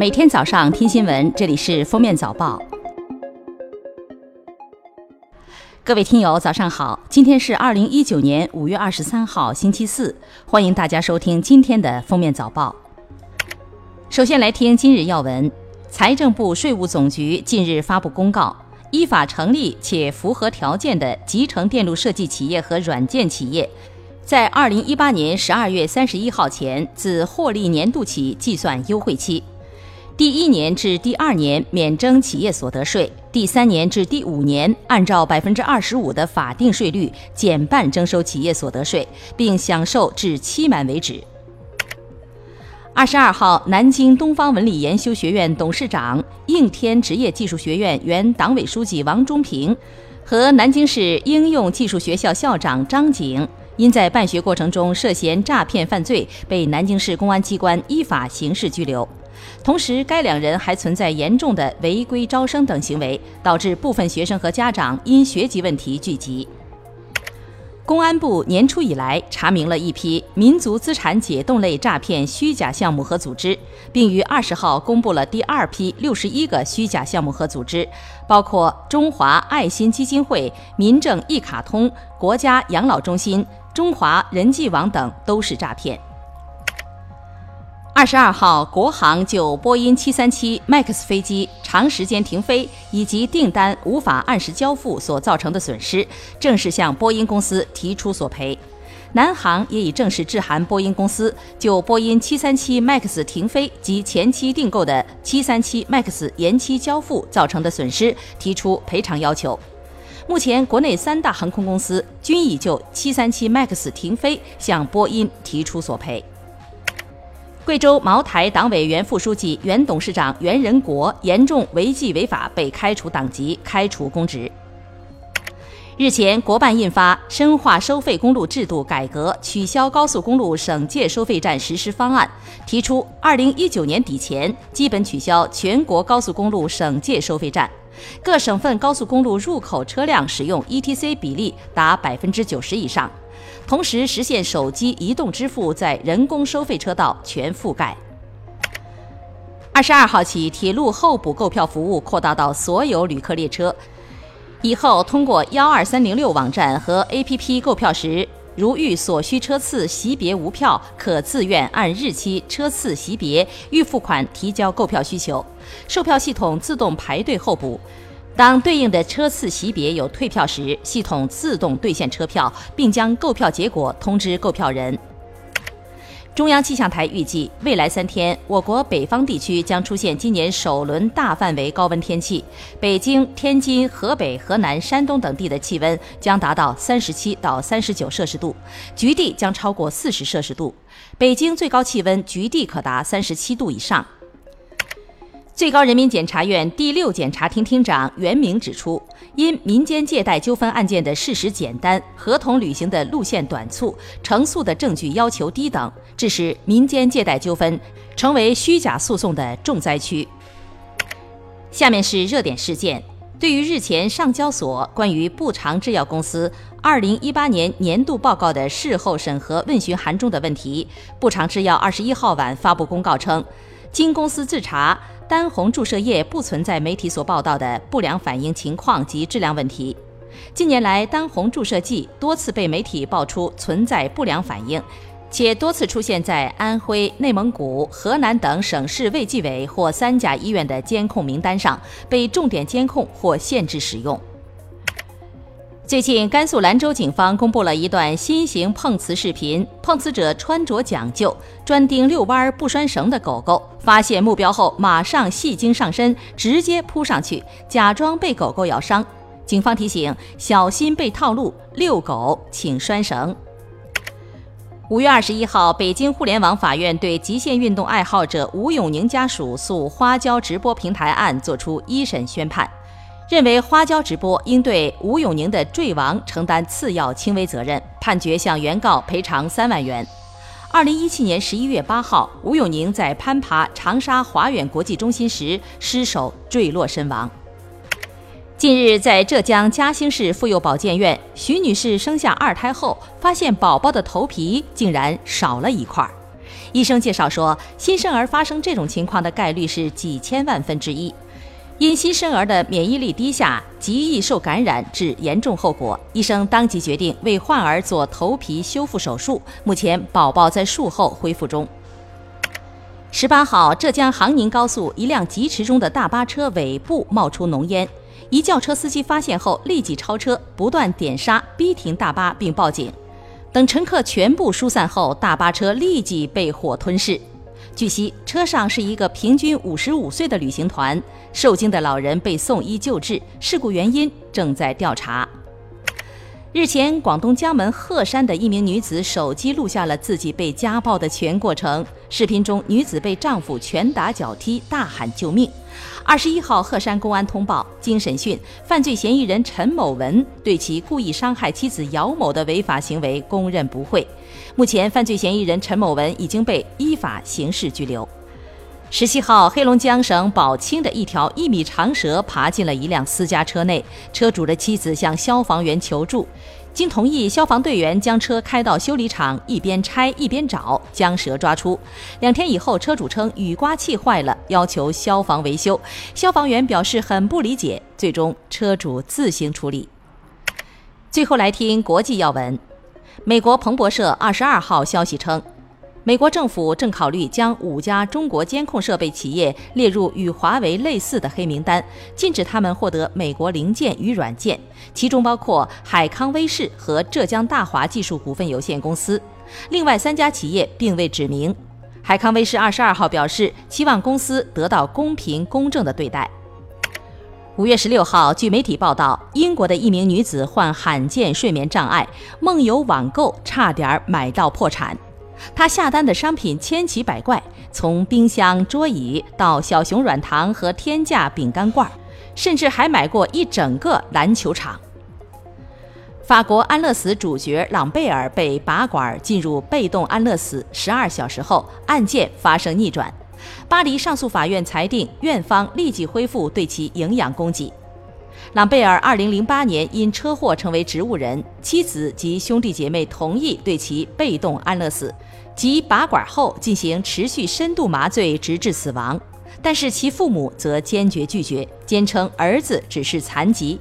每天早上听新闻，这里是封面早报。各位听友，早上好！今天是二零一九年五月二十三号，星期四，欢迎大家收听今天的封面早报。首先来听今日要闻：财政部、税务总局近日发布公告，依法成立且符合条件的集成电路设计企业和软件企业。在二零一八年十二月三十一号前，自获利年度起计算优惠期。第一年至第二年免征企业所得税，第三年至第五年按照百分之二十五的法定税率减半征收企业所得税，并享受至期满为止。二十二号，南京东方文理研修学院董事长、应天职业技术学院原党委书记王忠平和南京市应用技术学校校长张景。因在办学过程中涉嫌诈骗犯罪，被南京市公安机关依法刑事拘留。同时，该两人还存在严重的违规招生等行为，导致部分学生和家长因学籍问题聚集。公安部年初以来查明了一批民族资产解冻类诈骗虚假项目和组织，并于二十号公布了第二批六十一个虚假项目和组织，包括中华爱心基金会、民政一卡通、国家养老中心。中华人际网等都是诈骗。二十二号，国航就波音七三七 MAX 飞机长时间停飞以及订单无法按时交付所造成的损失，正式向波音公司提出索赔。南航也已正式致函波音公司，就波音七三七 MAX 停飞及前期订购的七三七 MAX 延期交付造成的损失提出赔偿要求。目前，国内三大航空公司均已就737 MAX 停飞向波音提出索赔。贵州茅台党委原副书记、原董事长袁仁国严重违纪违法，被开除党籍、开除公职。日前，国办印发《深化收费公路制度改革取消高速公路省界收费站实施方案》，提出2019年底前基本取消全国高速公路省界收费站。各省份高速公路入口车辆使用 ETC 比例达百分之九十以上，同时实现手机移动支付在人工收费车道全覆盖。二十二号起，铁路候补购票服务扩大到所有旅客列车，以后通过幺二三零六网站和 APP 购票时。如遇所需车次席别无票，可自愿按日期车次席别预付款提交购票需求，售票系统自动排队候补。当对应的车次席别有退票时，系统自动兑现车票，并将购票结果通知购票人。中央气象台预计，未来三天，我国北方地区将出现今年首轮大范围高温天气。北京、天津、河北、河南、山东等地的气温将达到三十七到三十九摄氏度，局地将超过四十摄氏度。北京最高气温局地可达三十七度以上。最高人民检察院第六检察厅厅长袁明指出，因民间借贷纠纷案件的事实简单、合同履行的路线短促、成诉的证据要求低等，致使民间借贷纠纷成为虚假诉讼的重灾区。下面是热点事件：对于日前上交所关于步长制药公司二零一八年年度报告的事后审核问询函中的问题，步长制药二十一号晚发布公告称，经公司自查。丹红注射液不存在媒体所报道的不良反应情况及质量问题。近年来，丹红注射剂多次被媒体爆出存在不良反应，且多次出现在安徽、内蒙古、河南等省市卫计委或三甲医院的监控名单上，被重点监控或限制使用。最近，甘肃兰州警方公布了一段新型碰瓷视频，碰瓷者穿着讲究，专盯遛弯不拴绳的狗狗，发现目标后马上戏精上身，直接扑上去，假装被狗狗咬伤。警方提醒：小心被套路，遛狗请拴绳。五月二十一号，北京互联网法院对极限运动爱好者吴永宁家属诉花椒直播平台案作出一审宣判。认为花椒直播应对吴永宁的坠亡承担次要轻微责任，判决向原告赔偿三万元。二零一七年十一月八号，吴永宁在攀爬长沙华远国际中心时失手坠落身亡。近日，在浙江嘉兴市妇幼保健院，徐女士生下二胎后，发现宝宝的头皮竟然少了一块。医生介绍说，新生儿发生这种情况的概率是几千万分之一。因新生儿的免疫力低下，极易受感染，致严重后果。医生当即决定为患儿做头皮修复手术。目前，宝宝在术后恢复中。十八号，浙江杭宁高速一辆疾驰中的大巴车尾部冒出浓烟，一轿车司机发现后立即超车，不断点刹逼停大巴，并报警。等乘客全部疏散后，大巴车立即被火吞噬。据悉，车上是一个平均五十五岁的旅行团，受惊的老人被送医救治，事故原因正在调查。日前，广东江门鹤山的一名女子手机录下了自己被家暴的全过程。视频中，女子被丈夫拳打脚踢，大喊救命。二十一号，鹤山公安通报，经审讯，犯罪嫌疑人陈某文对其故意伤害妻子姚某的违法行为供认不讳。目前，犯罪嫌疑人陈某文已经被依法刑事拘留。十七号，黑龙江省宝清的一条一米长蛇爬进了一辆私家车内，车主的妻子向消防员求助。经同意，消防队员将车开到修理厂，一边拆一边找，将蛇抓出。两天以后，车主称雨刮器坏了，要求消防维修。消防员表示很不理解，最终车主自行处理。最后来听国际要闻，美国彭博社二十二号消息称。美国政府正考虑将五家中国监控设备企业列入与华为类似的黑名单，禁止他们获得美国零件与软件，其中包括海康威视和浙江大华技术股份有限公司。另外三家企业并未指明。海康威视二十二号表示，期望公司得到公平公正的对待。五月十六号，据媒体报道，英国的一名女子患罕见睡眠障碍，梦游网购，差点买到破产。她下单的商品千奇百怪，从冰箱、桌椅到小熊软糖和天价饼干罐，甚至还买过一整个篮球场。法国安乐死主角朗贝尔被拔管进入被动安乐死十二小时后，案件发生逆转，巴黎上诉法院裁定院方立即恢复对其营养供给。朗贝尔2008年因车祸成为植物人，妻子及兄弟姐妹同意对其被动安乐死。即拔管后进行持续深度麻醉，直至死亡。但是其父母则坚决拒绝，坚称儿子只是残疾。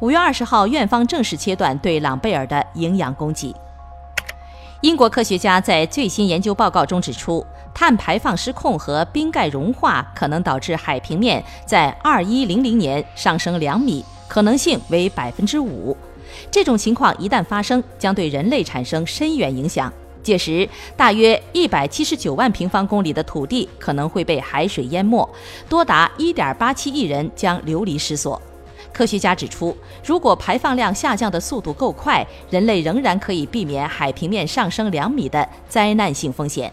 五月二十号，院方正式切断对朗贝尔的营养供给。英国科学家在最新研究报告中指出，碳排放失控和冰盖融化可能导致海平面在二一零零年上升两米，可能性为百分之五。这种情况一旦发生，将对人类产生深远影响。届时，大约一百七十九万平方公里的土地可能会被海水淹没，多达一点八七亿人将流离失所。科学家指出，如果排放量下降的速度够快，人类仍然可以避免海平面上升两米的灾难性风险。